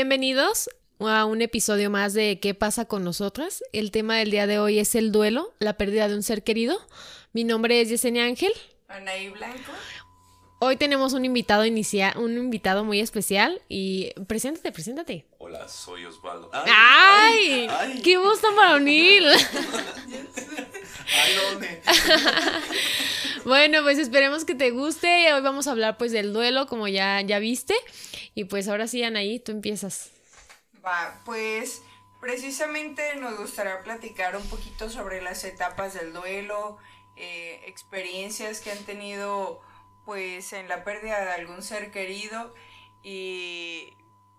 Bienvenidos a un episodio más de ¿Qué pasa con nosotras? El tema del día de hoy es el duelo, la pérdida de un ser querido. Mi nombre es Yesenia Ángel. Anaí Blanco. Hoy tenemos un invitado inicia un invitado muy especial y preséntate, preséntate. Hola, soy Osvaldo. ¡Ay! qué voz tan varonil! Ay, ¿dónde? bueno, pues esperemos que te guste. Hoy vamos a hablar pues del duelo, como ya, ya viste. Y pues ahora sí, Anaí, tú empiezas. Va, pues precisamente nos gustaría platicar un poquito sobre las etapas del duelo, eh, experiencias que han tenido pues en la pérdida de algún ser querido y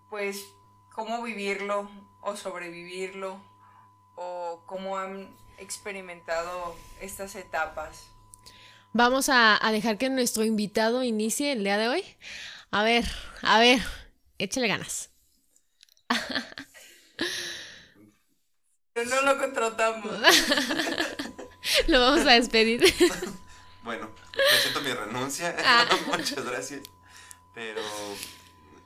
pues cómo vivirlo o sobrevivirlo o cómo han experimentado estas etapas. Vamos a, dejar que nuestro invitado inicie el día de hoy. A ver, a ver, échale ganas. No lo contratamos. lo vamos a despedir. bueno, presento mi renuncia. Ah. Muchas gracias. Pero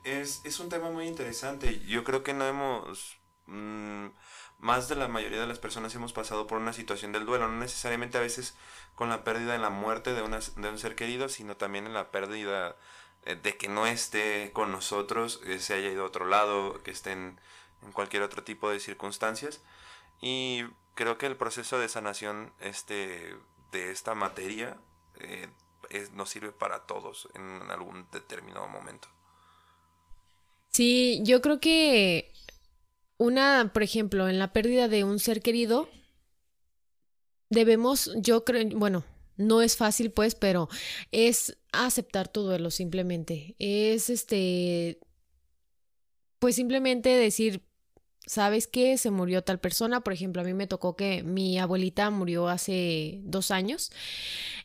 es, un tema muy interesante. Yo creo que no hemos... Mm, más de la mayoría de las personas hemos pasado por una situación del duelo, no necesariamente a veces con la pérdida en la muerte de, una, de un ser querido, sino también en la pérdida eh, de que no esté con nosotros, que se haya ido a otro lado, que esté en, cualquier otro tipo de circunstancias. Y creo que el proceso de sanación este, de esta materia eh, nos sirve para todos en algún determinado momento. Sí, yo creo que una, por ejemplo, en la pérdida de un ser querido, debemos, yo creo, bueno, no es fácil pues, pero es aceptar tu duelo simplemente. Es este, pues simplemente decir, ¿sabes qué? Se murió tal persona. Por ejemplo, a mí me tocó que mi abuelita murió hace dos años.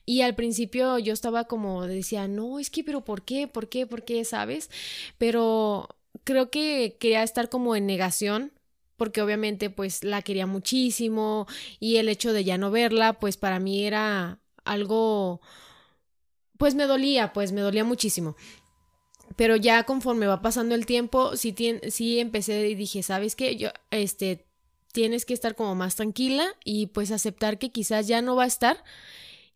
Y al principio yo estaba como, decía, no, es que, pero ¿por qué? ¿Por qué? ¿Por qué? ¿Sabes? Pero creo que quería estar como en negación porque obviamente pues la quería muchísimo y el hecho de ya no verla pues para mí era algo pues me dolía, pues me dolía muchísimo. Pero ya conforme va pasando el tiempo, sí, sí empecé y dije, ¿sabes qué? Yo, este, tienes que estar como más tranquila y pues aceptar que quizás ya no va a estar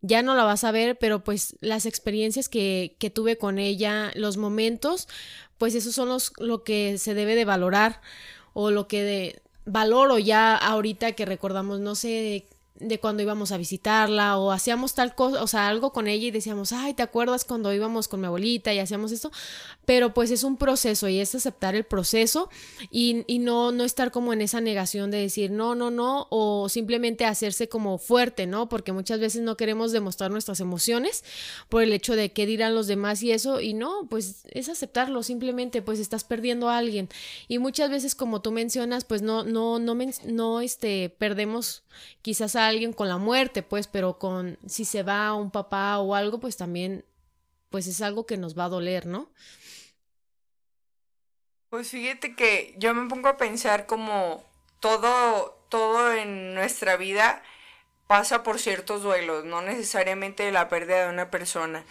ya no la vas a ver, pero pues las experiencias que, que tuve con ella, los momentos, pues esos son los, lo que se debe de valorar o lo que de, valoro ya ahorita que recordamos, no sé, de cuando íbamos a visitarla o hacíamos tal cosa, o sea, algo con ella y decíamos, ay, ¿te acuerdas cuando íbamos con mi abuelita y hacíamos esto? Pero pues es un proceso y es aceptar el proceso y, y, no, no estar como en esa negación de decir no, no, no, o simplemente hacerse como fuerte, ¿no? Porque muchas veces no queremos demostrar nuestras emociones por el hecho de qué dirán los demás y eso, y no, pues es aceptarlo, simplemente pues estás perdiendo a alguien. Y muchas veces como tú mencionas, pues no, no, no, no, este, perdemos quizás a alguien con la muerte, pues, pero con si se va un papá o algo, pues también, pues es algo que nos va a doler, ¿no? Pues fíjate que yo me pongo a pensar como todo, todo en nuestra vida pasa por ciertos duelos, no necesariamente la pérdida de una persona.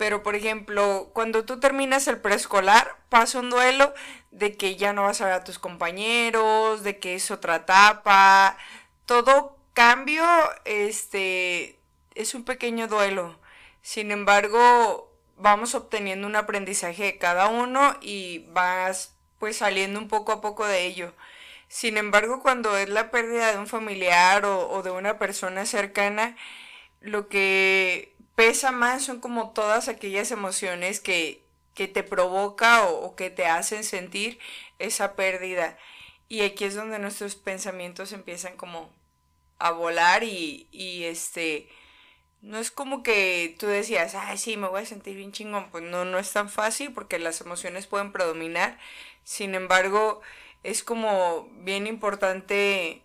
Pero, por ejemplo, cuando tú terminas el preescolar, pasa un duelo de que ya no vas a ver a tus compañeros, de que es otra etapa, todo cambio, este, es un pequeño duelo. Sin embargo, vamos obteniendo un aprendizaje de cada uno y vas pues saliendo un poco a poco de ello. Sin embargo, cuando es la pérdida de un familiar o, de una persona cercana, lo que pesa más son como todas aquellas emociones que, que te provoca o, o, que te hacen sentir esa pérdida. Y aquí es donde nuestros pensamientos empiezan como a volar y, y este, no es como que tú decías, ay, sí, me voy a sentir bien chingón. Pues no, no es tan fácil porque las emociones pueden predominar. Sin embargo, es como bien importante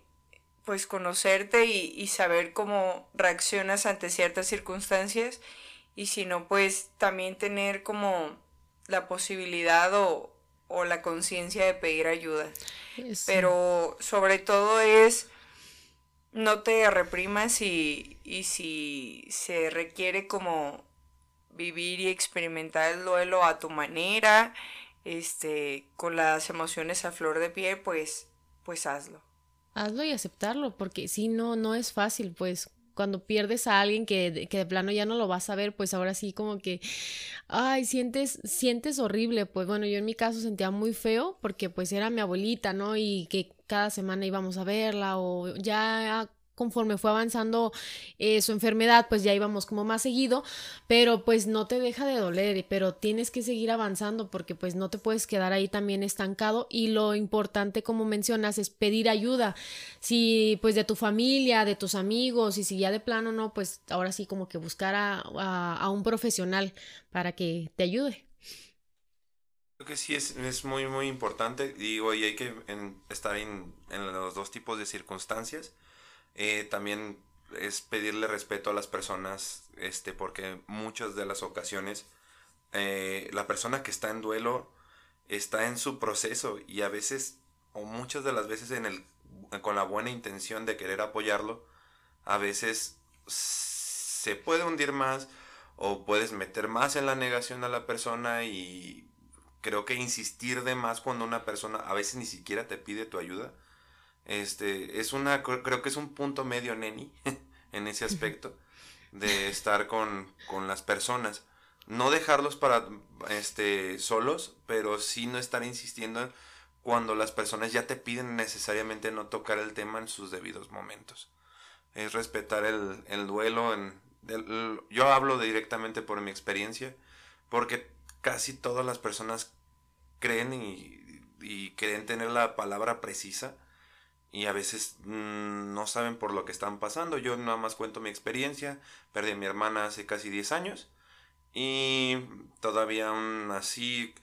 pues conocerte y, y saber cómo reaccionas ante ciertas circunstancias y si no, pues también tener como la posibilidad o, o la conciencia de pedir ayuda. Pero sobre todo es no te reprimas y, y si se requiere como vivir y experimentar el duelo a tu manera, este, con las emociones a flor de piel, pues, pues hazlo. Hazlo y aceptarlo, porque si no, no es fácil, pues cuando pierdes a alguien que, que, de plano ya no lo vas a ver, pues ahora sí como que, ay, sientes, sientes horrible. Pues bueno, yo en mi caso sentía muy feo porque pues era mi abuelita, ¿no? Y que cada semana íbamos a verla o ya conforme fue avanzando eh, su enfermedad, pues ya íbamos como más seguido, pero pues no te deja de doler, pero tienes que seguir avanzando porque pues no te puedes quedar ahí también estancado y lo importante como mencionas es pedir ayuda, si pues de tu familia, de tus amigos y si ya de plano no, pues ahora sí como que buscar a, a, un profesional para que te ayude. Creo que sí es, es muy muy importante, digo, y hay que estar en, en los dos tipos de circunstancias. Eh, también es pedirle respeto a las personas, este, porque muchas de las ocasiones eh, la persona que está en duelo está en su proceso y a veces, o muchas de las veces en el, con la buena intención de querer apoyarlo, a veces se puede hundir más o puedes meter más en la negación a la persona y creo que insistir de más cuando una persona a veces ni siquiera te pide tu ayuda este, es una, creo que es un punto medio neni en ese aspecto de estar con, con las personas. No dejarlos para, este, solos, pero sí no estar insistiendo cuando las personas ya te piden necesariamente no tocar el tema en sus debidos momentos. Es respetar el, el duelo. En, yo hablo directamente por mi experiencia, porque casi todas las personas creen y, y creen tener la palabra precisa y a veces mm, no saben por lo que están pasando. Yo nada más cuento mi experiencia. Perdí a mi hermana hace casi 10 años y todavía aún así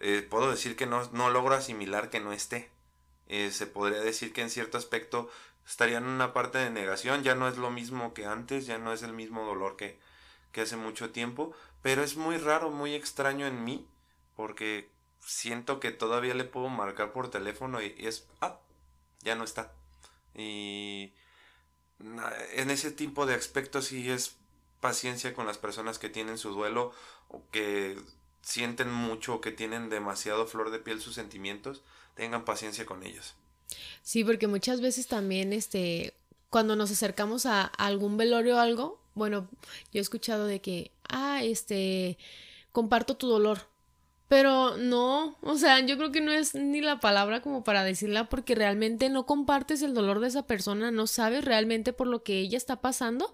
eh, puedo decir que no, no, logro asimilar que no esté. Eh, se podría decir que en cierto aspecto estaría en una parte de negación, ya no es lo mismo que antes, ya no es el mismo dolor que, que hace mucho tiempo, pero es muy raro, muy extraño en mí, porque siento que todavía le puedo marcar por teléfono y, es, ah, ya no está. Y en ese tipo de aspectos sí es paciencia con las personas que tienen su duelo o que sienten mucho o que tienen demasiado flor de piel sus sentimientos, tengan paciencia con ellos. Sí, porque muchas veces también este cuando nos acercamos a algún velorio o algo, bueno, yo he escuchado de que, ah, este, comparto tu dolor. Pero no, o sea, yo creo que no es ni la palabra como para decirla porque realmente no compartes el dolor de esa persona, no sabes realmente por lo que ella está pasando.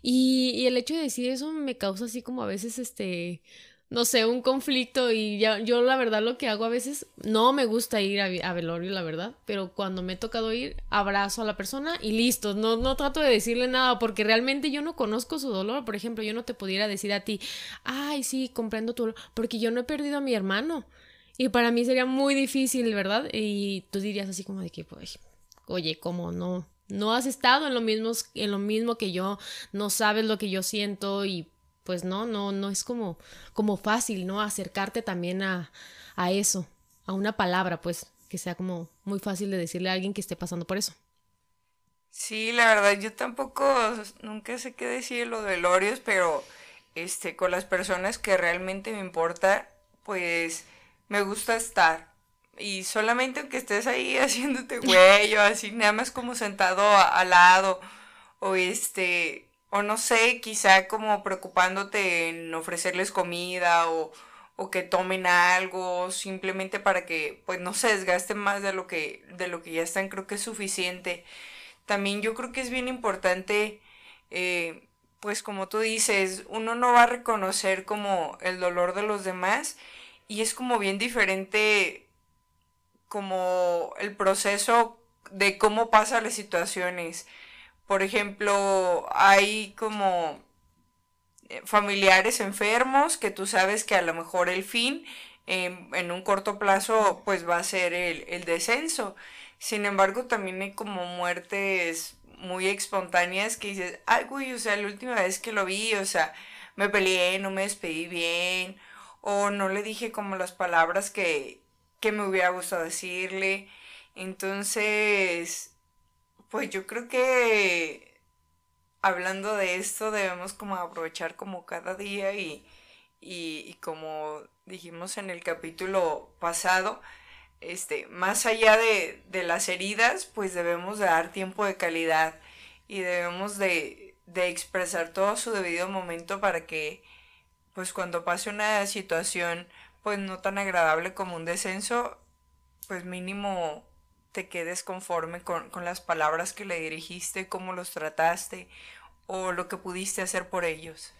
Y, el hecho de decir eso me causa así como a veces este no sé, un conflicto y ya, yo la verdad lo que hago a veces, no me gusta ir a, velorio, la verdad, pero cuando me he tocado ir, abrazo a la persona y listo, no, no trato de decirle nada porque realmente yo no conozco su dolor, por ejemplo, yo no te pudiera decir a ti, ay, sí, comprendo tu dolor, porque yo no he perdido a mi hermano y para mí sería muy difícil, ¿verdad? Y tú dirías así como de que, pues, oye, ¿cómo no? No has estado en lo mismo, en lo mismo que yo, no sabes lo que yo siento y pues no, no, no es como, como fácil, ¿no? Acercarte también a, a eso, a una palabra, pues, que sea como muy fácil de decirle a alguien que esté pasando por eso. Sí, la verdad, yo tampoco, nunca sé qué decir lo de Lorios, pero este, con las personas que realmente me importa, pues me gusta estar. Y solamente aunque estés ahí haciéndote güey así, nada más como sentado al lado, o este, o no sé, quizá como preocupándote en ofrecerles comida o, o que tomen algo, simplemente para que pues no se desgasten más de lo que, de lo que ya están, creo que es suficiente. También yo creo que es bien importante, eh, pues como tú dices, uno no va a reconocer como el dolor de los demás y es como bien diferente como el proceso de cómo pasan las situaciones. Por ejemplo, hay como eh, familiares enfermos que tú sabes que a lo mejor el fin em, en un corto plazo pues va a ser el, el descenso. Sin embargo, también hay como muertes muy espontáneas que dices, ay, güey, o sea, la última vez que lo vi, o sea, me peleé, no me despedí bien, o no le dije como las palabras que, que me hubiera gustado decirle. Entonces, pues yo creo que hablando de esto debemos como aprovechar como cada día y, y, como dijimos en el capítulo pasado, este, más allá de, de, las heridas, pues debemos de dar tiempo de calidad y debemos de, de expresar todo su debido momento para que pues cuando pase una situación pues no tan agradable como un descenso, pues mínimo te quedes conforme con, con las palabras que le dirigiste, cómo los trataste o lo que pudiste hacer por ellos.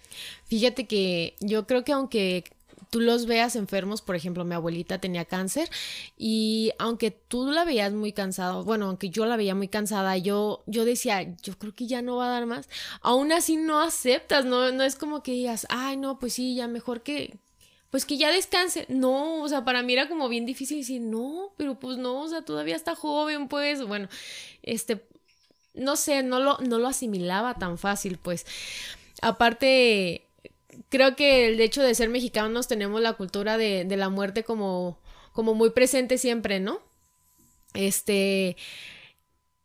Fíjate que yo creo que aunque tú los veas enfermos, por ejemplo, mi abuelita tenía cáncer y aunque tú la veías muy cansada, bueno, aunque yo la veía muy cansada, yo, yo decía, yo creo que ya no va a dar más, aún así no aceptas, no, no es como que digas, ay, no, pues sí, ya mejor que, pues que ya descanse. No, o sea, para mí era como bien difícil decir, no, pero pues no, o sea, todavía está joven, pues, bueno, este, no sé, no lo, no lo asimilaba tan fácil, pues. Aparte, creo que el hecho de ser mexicanos tenemos la cultura de, de la muerte como, como muy presente siempre, ¿no? Este,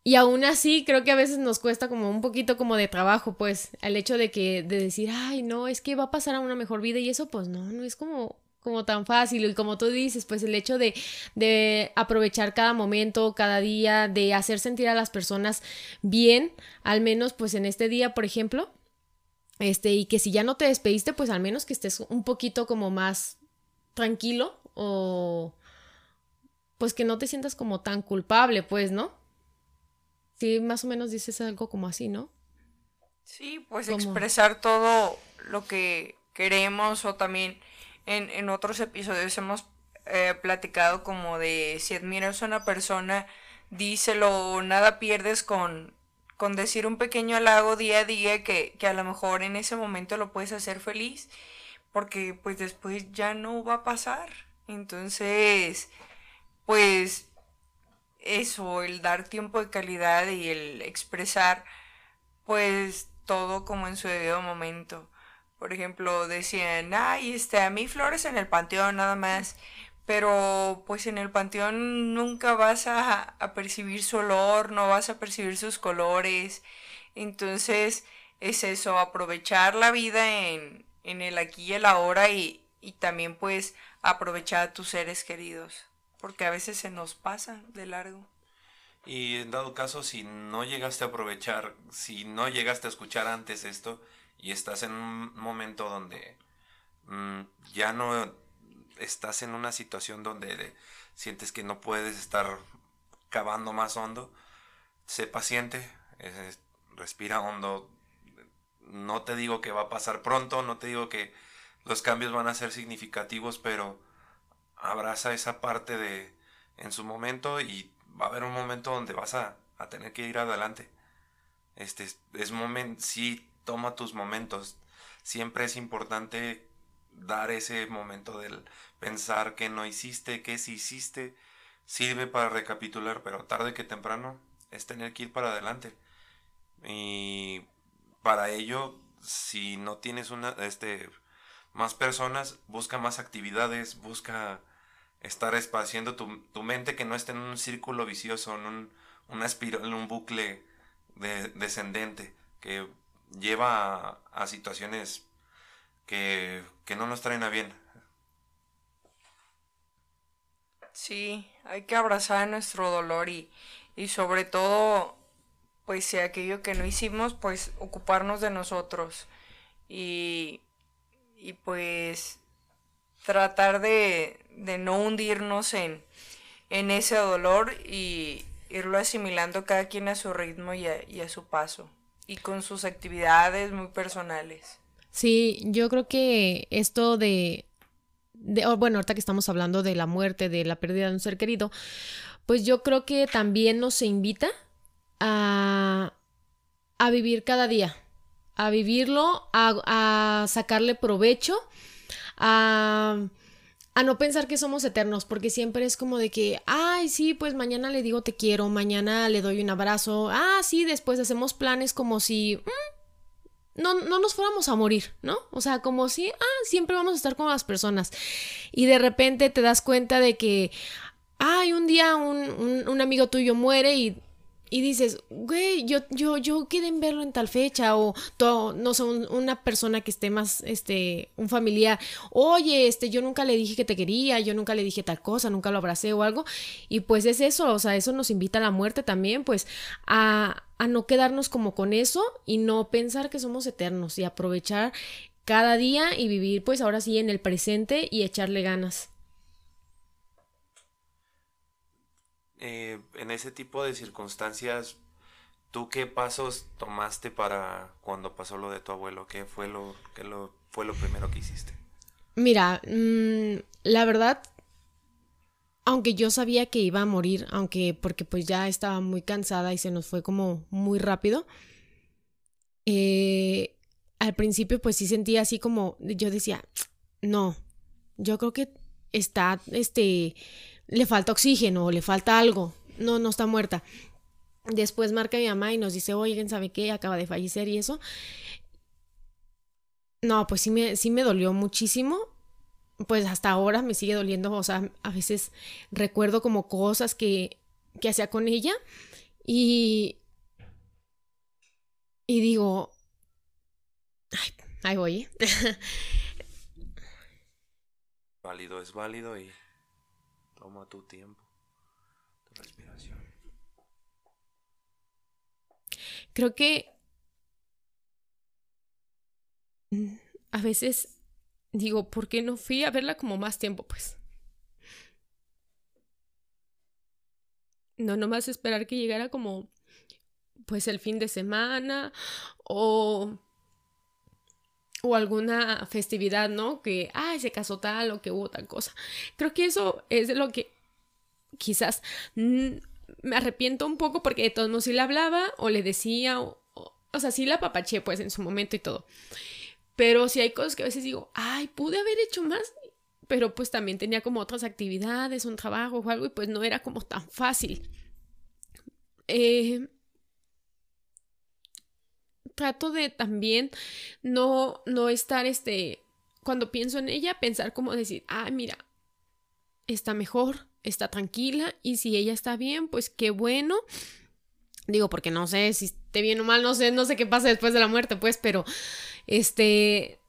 y aún así creo que a veces nos cuesta como un poquito como de trabajo, pues, el hecho de que, de decir, ay, no, es que va a pasar a una mejor vida y eso, pues no, no es como, como tan fácil. Y como tú dices, pues el hecho de, de aprovechar cada momento, cada día, de hacer sentir a las personas bien, al menos pues en este día, por ejemplo, este, y que si ya no te despediste, pues al menos que estés un poquito como más tranquilo o pues que no te sientas como tan culpable, pues, ¿no? Sí, más o menos dices algo como así, ¿no? Sí, pues expresar todo lo que queremos o también en, en otros episodios hemos eh, platicado como de si admiras a una persona, díselo, nada pierdes con con decir un pequeño halago día a día que, a lo mejor en ese momento lo puedes hacer feliz, porque pues después ya no va a pasar. Entonces, pues eso, el dar tiempo de calidad y el expresar, pues todo como en su debido momento. Por ejemplo, decían, ay, este, a mí flores en el panteón nada más pero pues en el panteón nunca vas a, percibir su olor, no vas a percibir sus colores. Entonces es eso, aprovechar la vida en, en el aquí y el ahora y, y también pues aprovechar a tus seres queridos, porque a veces se nos pasa de largo. Y en dado caso, si no llegaste a aprovechar, si no llegaste a escuchar antes esto y estás en un momento donde mm, ya no estás en una situación donde sientes que no puedes estar cavando más hondo, sé paciente, respira hondo. No te digo que va a pasar pronto, no te digo que los cambios van a ser significativos, pero abraza esa parte de en su momento y va a haber un momento donde vas a, a tener que ir adelante. Este es momento, sí, toma tus momentos. Siempre es importante dar ese momento del pensar que no hiciste, que si hiciste, sirve para recapitular, pero tarde que temprano es tener que ir para adelante. Y para ello, si no tienes una, este, más personas, busca más actividades, busca estar espaciando tu, tu mente que no esté en un círculo vicioso, en un, espiral, en un bucle descendente que lleva a, a situaciones que, que no nos traen a bien. Sí, hay que abrazar nuestro dolor y, y sobre todo, pues si aquello que no hicimos, pues ocuparnos de nosotros y, y pues tratar de, de no hundirnos en, en ese dolor y irlo asimilando cada quien a su ritmo y a, y a su paso y con sus actividades muy personales. Sí, yo creo que esto de, de bueno, ahorita que estamos hablando de la muerte, de la pérdida de un ser querido, pues yo creo que también nos invita a, a vivir cada día, a vivirlo, a, a sacarle provecho, a, a no pensar que somos eternos, porque siempre es como de que, ay, sí, pues mañana le digo te quiero, mañana le doy un abrazo, ah, sí, después hacemos planes como si... Mm, no, no nos fuéramos a morir, ¿no? O sea, como si, ah, siempre vamos a estar con las personas. Y de repente te das cuenta de que, ay, un día un, un, amigo tuyo muere y, y dices, güey, yo, yo, yo quedé en verlo en tal fecha, o no sé, una persona que esté más, este, un familiar, oye, este, yo nunca le dije que te quería, yo nunca le dije tal cosa, nunca lo abracé o algo, y pues es eso, o sea, eso nos invita a la muerte también, pues, a, a no quedarnos como con eso y no pensar que somos eternos y aprovechar cada día y vivir, pues, ahora sí en el presente y echarle ganas. Eh, en ese tipo de circunstancias, ¿tú qué pasos tomaste para cuando pasó lo de tu abuelo? ¿Qué fue lo, qué lo, fue lo primero que hiciste? Mira, mm, la verdad, aunque yo sabía que iba a morir, aunque porque pues ya estaba muy cansada y se nos fue como muy rápido, eh, al principio pues sí sentía así como, yo decía, no, yo creo que está, este, le falta oxígeno le falta algo. No, no está muerta. Después marca mi mamá y nos dice, oigan, ¿sabe qué? Acaba de fallecer y eso. No, pues sí me, sí me dolió muchísimo. Pues hasta ahora me sigue doliendo. O sea, a veces recuerdo como cosas que, que hacía con ella. Y. Y digo. Ay, ahí voy. ¿eh? válido es válido y Toma tu tiempo, tu respiración. Creo que a veces digo, ¿por qué no fui a verla como más tiempo? Pues. No nomás esperar que llegara como pues el fin de semana o o alguna festividad, ¿no? Que, ay, se casó tal o que hubo tal cosa. Creo que eso es lo que quizás me arrepiento un poco porque de todos modos sí le hablaba o le decía, o, o, sea, sí la papaché pues en su momento y todo. Pero sí hay cosas que a veces digo, ay, pude haber hecho más, pero pues también tenía como otras actividades, un trabajo o algo y pues no era como tan fácil. Eh, trato de también no, no estar, este, cuando pienso en ella, pensar como decir, ah, mira, está mejor, está tranquila y si ella está bien, pues qué bueno. Digo, porque no sé si esté bien o mal, no sé, no sé qué pasa después de la muerte, pues, pero este,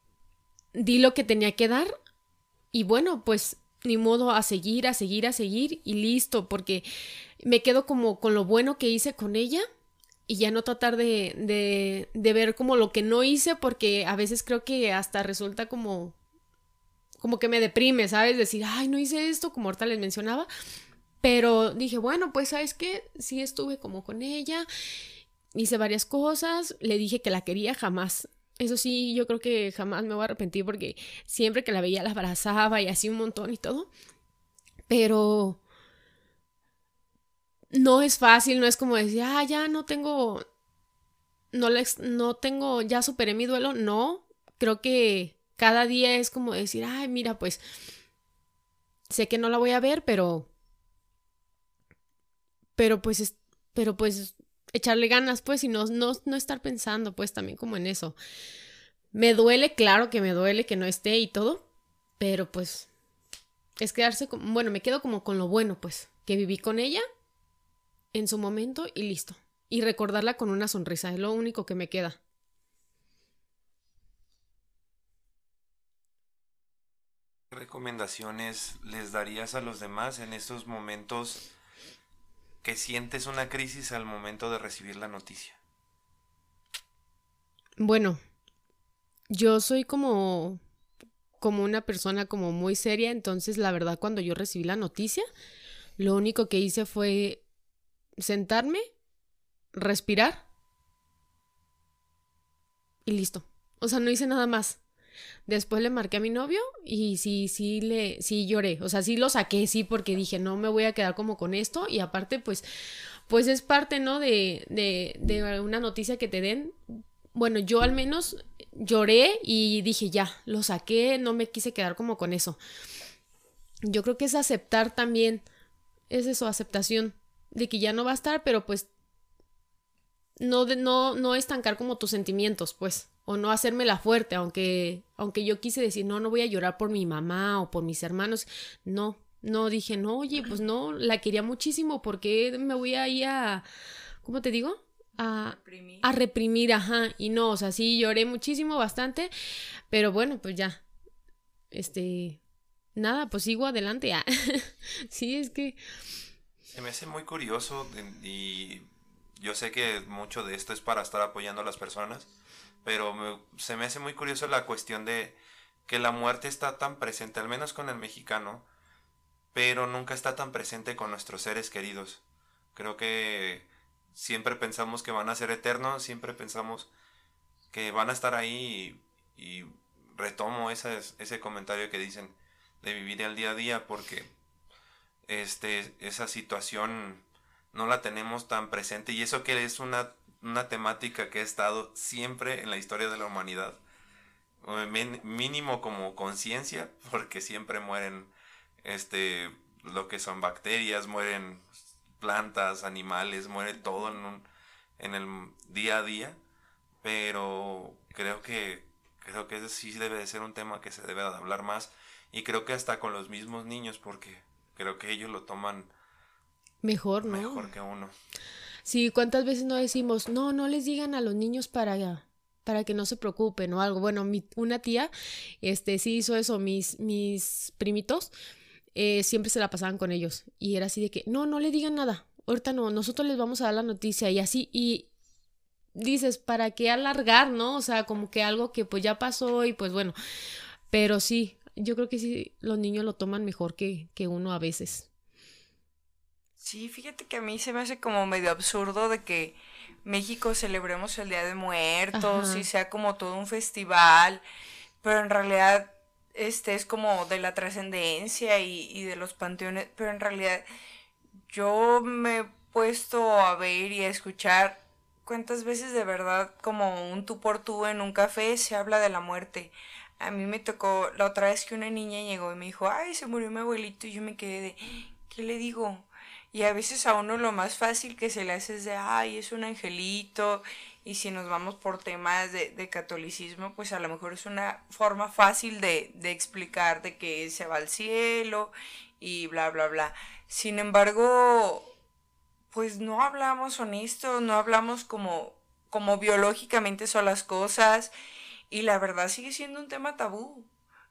di lo que tenía que dar y bueno, pues ni modo a seguir, a seguir, a seguir y listo, porque me quedo como con lo bueno que hice con ella y ya no tratar de, de, de, ver como lo que no hice porque a veces creo que hasta resulta como como que me deprime, ¿sabes? Decir, ay, no hice esto, como ahorita les mencionaba. Pero dije, bueno, pues, ¿sabes qué? Sí estuve como con ella, hice varias cosas, le dije que la quería jamás. Eso sí, yo creo que jamás me voy a arrepentir porque siempre que la veía la abrazaba y así un montón y todo. Pero no es fácil, no es como decir, ah, ya no tengo, no, les, no tengo, ya superé mi duelo, no, creo que cada día es como decir, ay, mira, pues sé que no la voy a ver, pero, pero pues, pero pues echarle ganas, pues, y no, no, no estar pensando, pues, también como en eso. Me duele, claro que me duele que no esté y todo, pero pues es quedarse con, bueno, me quedo como con lo bueno, pues, que viví con ella en su momento y listo. Y recordarla con una sonrisa, es lo único que me queda. ¿Qué recomendaciones les darías a los demás en estos momentos que sientes una crisis al momento de recibir la noticia? Bueno, yo soy como como una persona como muy seria, entonces la verdad cuando yo recibí la noticia, lo único que hice fue sentarme, respirar y listo. O sea, no hice nada más. Después le marqué a mi novio y sí, sí le, sí lloré. O sea, sí lo saqué, sí, porque dije, no me voy a quedar como con esto. Y aparte, pues, pues es parte, ¿no? De, de, de una noticia que te den. Bueno, yo al menos lloré y dije, ya, lo saqué, no me quise quedar como con eso. Yo creo que es aceptar también, es eso, aceptación de que ya no va a estar, pero pues no, de, no, no estancar como tus sentimientos, pues, o no hacérmela fuerte, aunque, aunque yo quise decir, no, no voy a llorar por mi mamá o por mis hermanos, no, no dije, no, oye, pues no, la quería muchísimo, porque me voy a ir a, ¿cómo te digo? A reprimir. a reprimir, ajá, y no, o sea, sí lloré muchísimo, bastante, pero bueno, pues ya, este, nada, pues sigo adelante, ya. sí, es que... Se me hace muy curioso y yo sé que mucho de esto es para estar apoyando a las personas, pero se me hace muy curioso la cuestión de que la muerte está tan presente, al menos con el mexicano, pero nunca está tan presente con nuestros seres queridos. Creo que siempre pensamos que van a ser eternos, siempre pensamos que van a estar ahí y, retomo ese, ese comentario que dicen de vivir el día a día porque este, esa situación no la tenemos tan presente y eso que es una, una temática que ha estado siempre en la historia de la humanidad. Mínimo como conciencia, porque siempre mueren este, lo que son bacterias, mueren plantas, animales, muere todo en, en el día a día, pero creo que creo que sí debe de ser un tema que se debe de hablar más y creo que hasta con los mismos niños porque creo que ellos lo toman Mejor, ¿no? Mejor que uno. Sí, ¿cuántas veces no decimos, no, no les digan a los niños para, para que no se preocupen o algo? Bueno, mi, una tía, este, sí hizo eso, mis, mis primitos, eh, siempre se la pasaban con ellos y era así de que, no, no le digan nada, ahorita no, nosotros les vamos a dar la noticia y así, y dices, ¿para qué alargar, no? O sea, como que algo que pues ya pasó y pues bueno, pero sí, yo creo que sí, los niños lo toman mejor que, que uno a veces. Sí, fíjate que a mí se me hace como medio absurdo de que México celebremos el Día de Muertos y sea como todo un festival, pero en realidad este es como de la trascendencia y, y de los panteones, pero en realidad yo me he puesto a ver y a escuchar cuántas veces de verdad como un tú por tú en un café se habla de la muerte. A mí me tocó la otra vez que una niña llegó y me dijo, ay, se murió mi abuelito y yo me quedé de, ¿qué le digo? Y a veces a uno lo más fácil que se le hace es de, ay, es un angelito. Y si nos vamos por temas de, de catolicismo, pues a lo mejor es una forma fácil de, de explicar de que se va al cielo y bla, bla, bla. Sin embargo, pues no hablamos honesto, no hablamos como, como biológicamente son las cosas. Y la verdad sigue siendo un tema tabú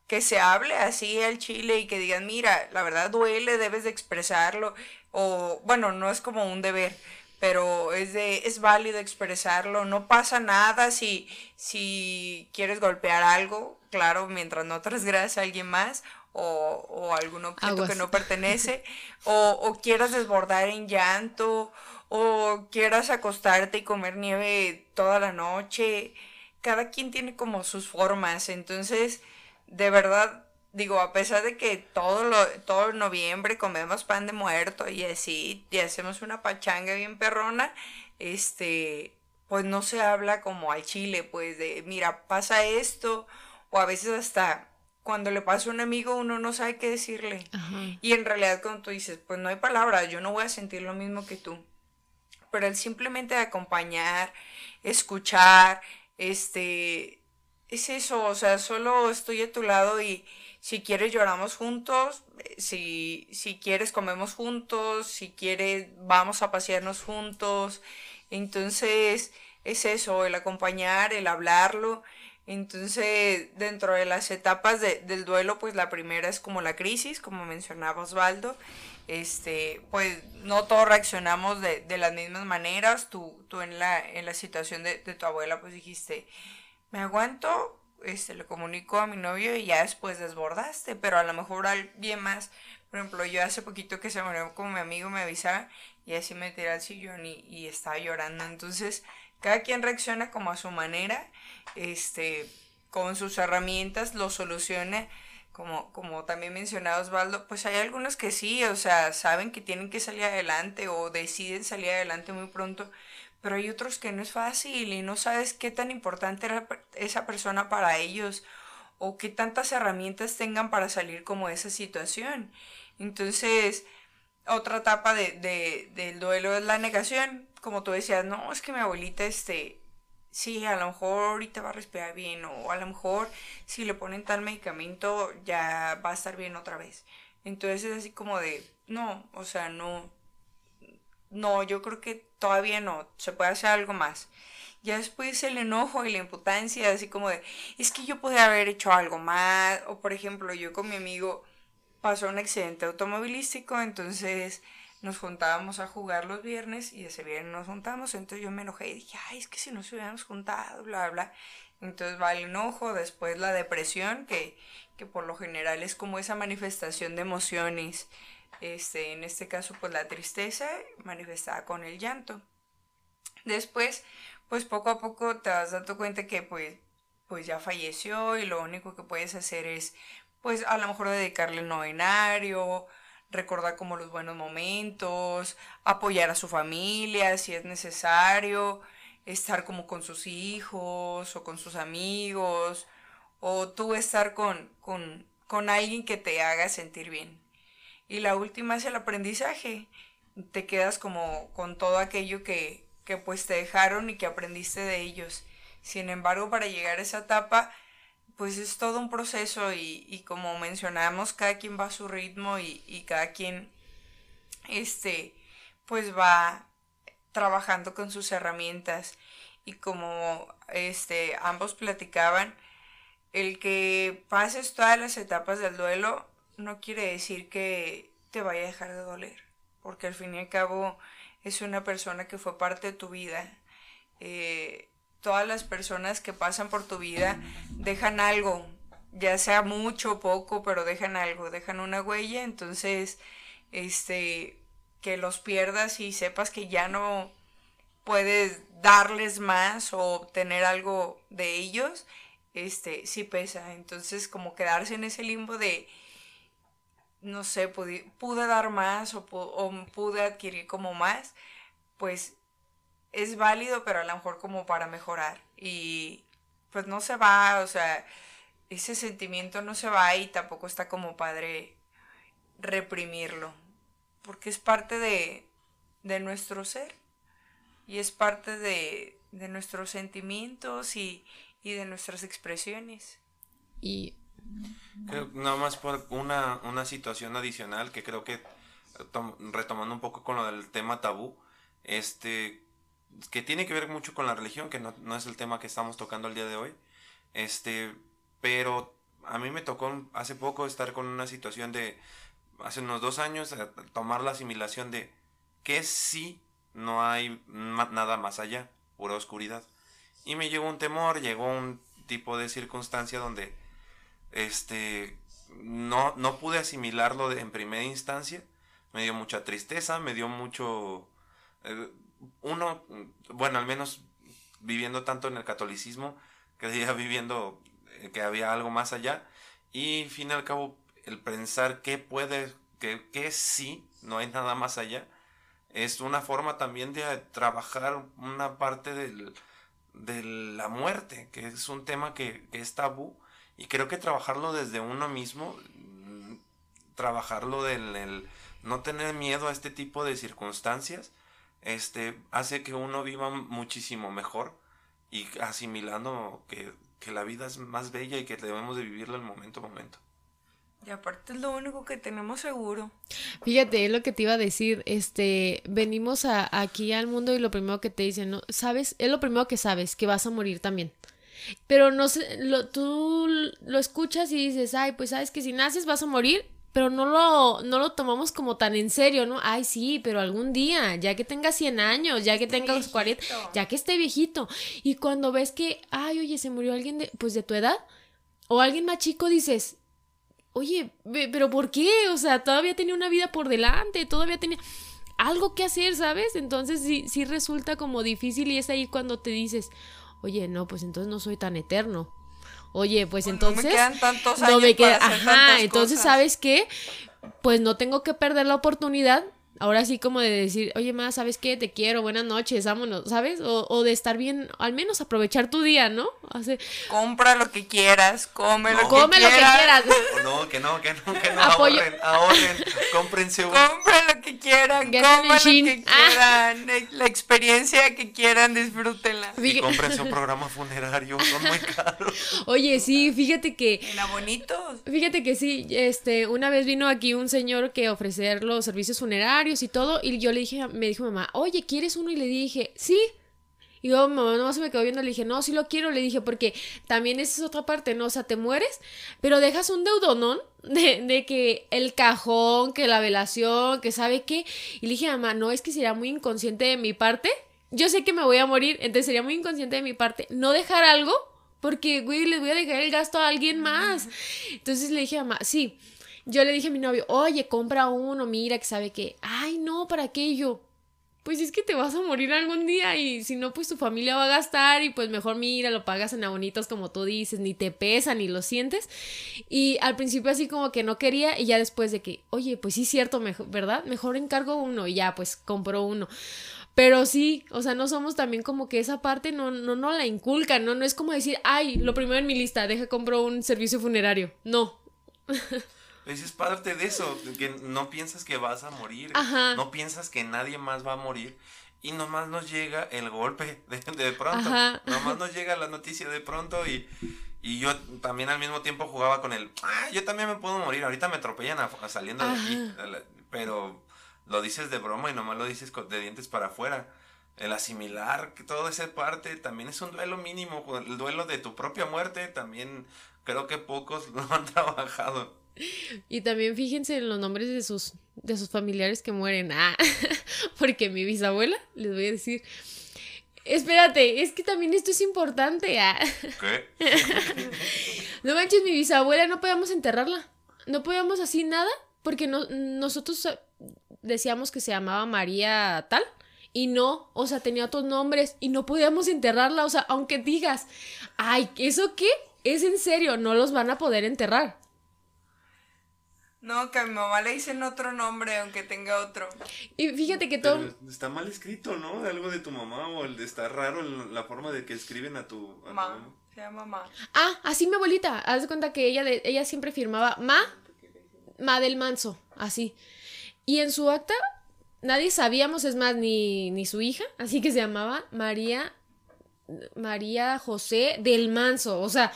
que se hable así al chile y que digan, mira, la verdad duele, debes de expresarlo, o bueno, no es como un deber, pero es de, es válido expresarlo, no pasa nada si, si quieres golpear algo, claro, mientras no transgredas a alguien más, o, o algún objeto que no pertenece, o, o quieras desbordar en llanto, o quieras acostarte y comer nieve toda la noche, cada quien tiene como sus formas, entonces de verdad, digo, a pesar de que todo, lo, todo noviembre comemos pan de muerto y así, y hacemos una pachanga bien perrona, este, pues no se habla como al chile, pues de, mira, pasa esto, o a veces hasta cuando le pasa a un amigo uno no sabe qué decirle. Y en realidad cuando tú dices, pues no hay palabras, yo no voy a sentir lo mismo que tú. Pero el simplemente acompañar, escuchar, este, es eso, o sea, solo estoy a tu lado y si quieres lloramos juntos, si, si quieres comemos juntos, si quieres vamos a pasearnos juntos. Entonces es eso, el acompañar, el hablarlo. Entonces, dentro de las etapas del duelo, pues la primera es como la crisis, como mencionaba Osvaldo. Este, pues no todos reaccionamos de, de las mismas maneras. Tú, tú en, la, en la situación de, de tu abuela, pues dijiste, me aguanto, este, le comunico a mi novio y ya después desbordaste, pero a lo mejor alguien más, por ejemplo, yo hace poquito que se murió como mi amigo me avisaba y así me tiré al sillón y, y estaba llorando, entonces cada quien reacciona como a su manera, este, con sus herramientas lo soluciona, como, como también mencionaba Osvaldo, pues hay algunos que sí, o sea, saben que tienen que salir adelante o deciden salir adelante muy pronto, pero hay otros que no es fácil y no sabes qué tan importante era esa persona para ellos o qué tantas herramientas tengan para salir como de esa situación. Entonces, otra etapa de, del duelo es la negación. Como tú decías, no, es que mi abuelita, este, sí, a lo mejor ahorita va a respirar bien o a lo mejor si le ponen tal medicamento ya va a estar bien otra vez. Entonces es así como de, no, o sea, no, no, yo creo que todavía no, se puede hacer algo más. Ya después el enojo y la imputancia, así como de, es que yo podría haber hecho algo más, o por ejemplo, yo con mi amigo pasó un accidente automovilístico, entonces nos juntábamos a jugar los viernes y ese viernes nos juntamos, entonces yo me enojé y dije, ay, es que si nos hubiéramos juntado, bla, bla. Entonces va el enojo, después la depresión, que, que por lo general es como esa manifestación de emociones, este, en este caso pues la tristeza manifestada con el llanto. Después, pues poco a poco te vas dando cuenta que pues, pues ya falleció y lo único que puedes hacer es pues a lo mejor dedicarle el novenario, recordar como los buenos momentos, apoyar a su familia si es necesario, estar como con sus hijos o con sus amigos, o tú estar con, con, con alguien que te haga sentir bien. Y la última es el aprendizaje. Te quedas como con todo aquello que, que pues te dejaron y que aprendiste de ellos. Sin embargo, para llegar a esa etapa, pues es todo un proceso y, y como mencionamos, cada quien va a su ritmo y, y, cada quien, este, pues va trabajando con sus herramientas y como, este, ambos platicaban, el que pases todas las etapas del duelo no quiere decir que te vaya a dejar de doler, porque al fin y al cabo es una persona que fue parte de tu vida. Eh, todas las personas que pasan por tu vida dejan algo, ya sea mucho o poco, pero dejan algo, dejan una huella, entonces, este, que los pierdas y sepas que ya no puedes darles más o obtener algo de ellos, este, sí pesa. Entonces, como quedarse en ese limbo de, no sé, pude, dar más o, o, pude adquirir como más, pues es válido, pero a lo mejor como para mejorar. Y pues no se va, o sea, ese sentimiento no se va y tampoco está como padre reprimirlo, porque es parte de, de nuestro ser y es parte de, de nuestros sentimientos y, y de nuestras expresiones. Y Creo, nada más por una, una situación adicional que creo que retomando un poco con lo del tema tabú, este que tiene que ver mucho con la religión, que no, no, es el tema que estamos tocando el día de hoy. Este, pero a mí me tocó hace poco estar con una situación de hace unos dos años tomar la asimilación de que sí no hay nada más allá, pura oscuridad. Y me llegó un temor, llegó un tipo de circunstancia donde este, no, no pude asimilarlo en primera instancia. Me dio mucha tristeza, me dio mucho... Eh, uno, bueno, al menos viviendo tanto en el catolicismo, creía viviendo eh, que había algo más allá. Y fin y al cabo, el pensar que puede, que, que sí, no hay nada más allá, es una forma también de trabajar una parte del, de la muerte, que es un tema que, que es tabú y creo que trabajarlo desde uno mismo, mm, trabajarlo del el, no tener miedo a este tipo de circunstancias, este, hace que uno viva muchísimo mejor y asimilando que, que la vida es más bella y que debemos de vivirla el momento a momento. Y aparte es lo único que tenemos seguro. Fíjate, es lo que te iba a decir, este, venimos a, aquí al mundo y lo primero que te dicen, ¿no? ¿Sabes? Es lo primero que sabes, que vas a morir también. Pero no sé, lo, tú lo escuchas y dices, ay, pues sabes que si naces vas a morir, pero no lo, no lo tomamos como tan en serio, ¿no? Ay, sí, pero algún día, ya que tenga 100 años, ya que tenga los 40, ya que esté viejito. Y cuando ves que, ay, oye, se murió alguien de, pues de tu edad, o alguien más chico, dices, oye, pero ¿por qué? O sea, todavía tenía una vida por delante, todavía tenía algo que hacer, ¿sabes? Entonces sí, sí resulta como difícil y es ahí cuando te dices, oye, no, pues entonces no soy tan eterno. Oye, pues entonces... No me quedan tantos años. me queda, para hacer ajá, entonces, ¿sabes qué? Pues no tengo que perder la oportunidad. Ahora sí como de decir, oye, más, ¿sabes qué? Te quiero, buenas noches, vámonos, ¿sabes? O, o de estar bien, al menos aprovechar tu día, ¿no? Hace... Compra lo que quieras, come no, lo que come quieras. lo que quieras. No, que no, que no, que no, Apoyo. ahorren, ahorren, cómprense un... Compra lo que quieran, coman lo que. Ah. quieran, eh, la experiencia que quieran, disfrútenla. Y cómprense un programa funerario, son muy caros. Oye, sí, fíjate que En Fíjate que sí, este, una vez vino aquí un señor que ofrecer los servicios funerarios y todo, y yo le dije, me dijo mamá, oye, ¿quieres uno? Y le dije, sí. Y yo, mamá, no se me quedó viendo, le dije, no, sí lo quiero, le dije, porque también esa es otra parte, ¿no? O sea, te mueres, pero dejas un deudonón de, de que el cajón, que la velación, que sabe qué. Y le dije, mamá, no, es que sería muy inconsciente de mi parte. Yo sé que me voy a morir, entonces sería muy inconsciente de mi parte no dejar algo porque, güey, les voy a dejar el gasto a alguien más. Entonces le dije a mamá, sí. Yo le dije a mi novio, oye, compra uno, mira, que sabe que, ay, no, ¿para qué? Y yo, pues es que te vas a morir algún día y si no, pues tu familia va a gastar y pues mejor mira, lo pagas en abonitos como tú dices, ni te pesa, ni lo sientes. Y al principio así como que no quería y ya después de que, oye, pues sí es cierto, mejor, ¿verdad? Mejor encargo uno y ya, pues compró uno. Pero sí, o sea, no somos también como que esa parte no, no, no la inculcan, ¿no? No es como decir, ay, lo primero en mi lista, deja compro un servicio funerario. No. Esa es parte de eso, que no piensas que vas a morir, Ajá. no piensas que nadie más va a morir y nomás nos llega el golpe de, de pronto, Ajá. nomás nos llega la noticia de pronto y, y yo también al mismo tiempo jugaba con el, ah, yo también me puedo morir, ahorita me atropellan a- a saliendo de aquí, pero lo dices de broma y nomás lo dices con- de dientes para afuera. El asimilar que toda esa parte también es un duelo mínimo, el duelo de tu propia muerte también creo que pocos lo han trabajado. Y también fíjense en los nombres de sus, de sus familiares que mueren. Ah, porque mi bisabuela, les voy a decir. Espérate, es que también esto es importante. Ah. ¿Qué? No manches, mi bisabuela no podíamos enterrarla. No podíamos así nada, porque no, nosotros decíamos que se llamaba María tal. Y no, o sea, tenía otros nombres y no podíamos enterrarla. O sea, aunque digas, ay, ¿eso qué? Es en serio, no los van a poder enterrar. No, que a mi mamá le dicen otro nombre, aunque tenga otro. Y fíjate que todo... Pero está mal escrito, ¿no? Algo de tu mamá o el de está raro la forma de que escriben a tu, a tu Ma, mamá. se llama Ma. Ah, así mi abuelita. Haz de cuenta que ella, de, ella siempre firmaba Ma, Ma del Manso, así. Y en su acta, nadie sabíamos, es más, ni, ni su hija, así que se llamaba María, María José del Manso. O sea,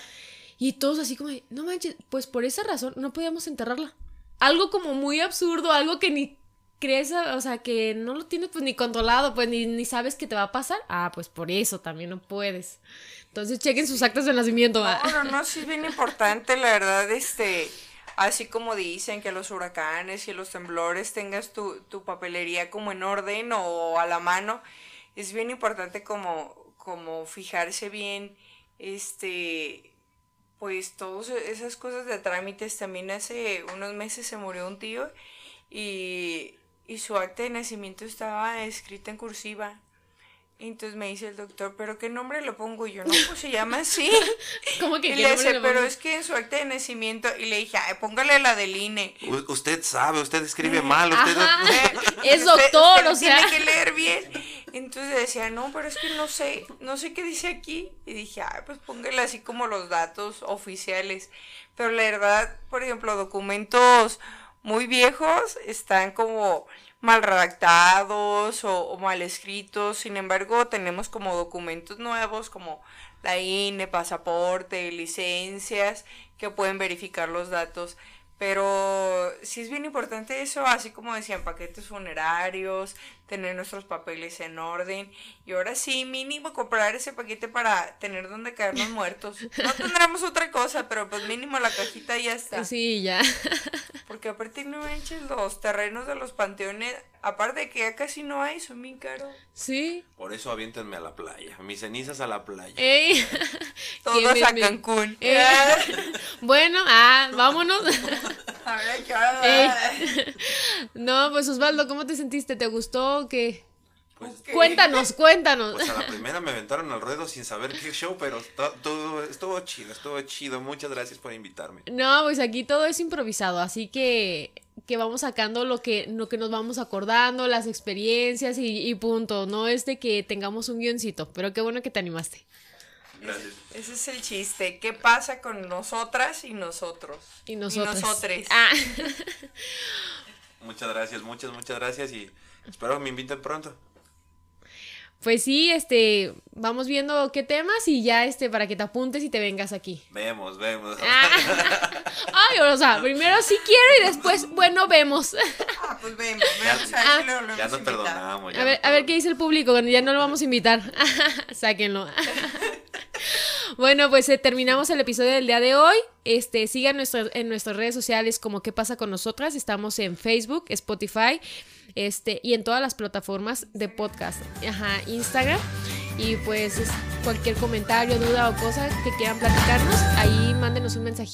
y todos así como, de, no manches, pues por esa razón no podíamos enterrarla. Algo como muy absurdo, algo que ni crees, o sea, que no lo tienes pues ni controlado, pues ni, ni sabes qué te va a pasar. Ah, pues por eso también no puedes. Entonces chequen sus actas de nacimiento. No, no, no, sí es bien importante, la verdad, este, así como dicen que los huracanes y los temblores tengas tu, tu papelería como en orden o a la mano, es bien importante como, como fijarse bien, este, pues todas esas cosas de trámites, también hace unos meses se murió un tío y, y su acta de nacimiento estaba escrita en cursiva. Entonces me dice el doctor, ¿pero qué nombre le pongo? Y yo, no, pues se llama así. ¿Cómo que Y qué le dice, le pero es que en su acta de nacimiento, y le dije, ay, póngale la del INE. U- usted sabe, usted escribe mal, usted... Ajá. Eh, Es usted- doctor, usted o sea. Tiene que leer bien. Entonces decía, no, pero es que no sé, no sé qué dice aquí. Y dije, ay, pues póngale así como los datos oficiales. Pero la verdad, por ejemplo, documentos muy viejos están como mal redactados o, mal escritos. Sin embargo, tenemos como documentos nuevos como la INE, pasaporte, licencias, que pueden verificar los datos. Pero sí es bien importante eso, así como decían, paquetes funerarios, tener nuestros papeles en orden. Y ahora sí, mínimo comprar ese paquete para tener donde caernos muertos. No tendremos otra cosa, pero pues mínimo la cajita ya está. Sí, ya. Porque aparte no manches los terrenos de los panteones, aparte de que ya casi no hay, son bien caros. Sí. Por eso aviéntenme a la playa, mis cenizas a la playa. Ey. Todos Qué a. Cancún. Eh. Bueno, ah, vámonos. A ver, ya. Ey. No, pues Osvaldo, ¿cómo te sentiste? ¿Te gustó Pues, Ok. Cuéntanos, cuéntanos. pues a la primera me aventaron al ruedo sin saber qué show, pero to- todo estuvo chido, estuvo chido. Muchas gracias por invitarme. No, pues aquí todo es improvisado, así que, que vamos sacando lo que, lo que nos vamos acordando, las experiencias y, y punto. No es de que tengamos un guioncito, pero qué bueno que te animaste. Gracias. Ese es el chiste. ¿Qué pasa con nosotras y nosotros? Y nosotros. nosotres. Ah. Muchas gracias, muchas, muchas gracias y espero que me inviten pronto. Pues sí, este, vamos viendo qué temas y ya, este, para que te apuntes y te vengas aquí. Vemos, vemos. Ah. Ay, o sea, primero sí quiero y después, bueno, vemos. Ah, pues vemos, vemos. Ya, ahí lo- lo ya hemos nos perdonamos. ya A ver, nos a ver qué dice el público, cuando ya no lo vamos a invitar. Sáquenlo. Bueno, pues eh, terminamos el episodio del día de hoy. Este, sigan nuestras- en nuestras redes sociales como qué pasa con nosotras. Estamos en Facebook, Spotify, este, y en todas las plataformas de podcast. Ajá, Instagram. Y pues es- cualquier comentario, duda o cosa que quieran platicarnos, ahí mándenos un mensajito.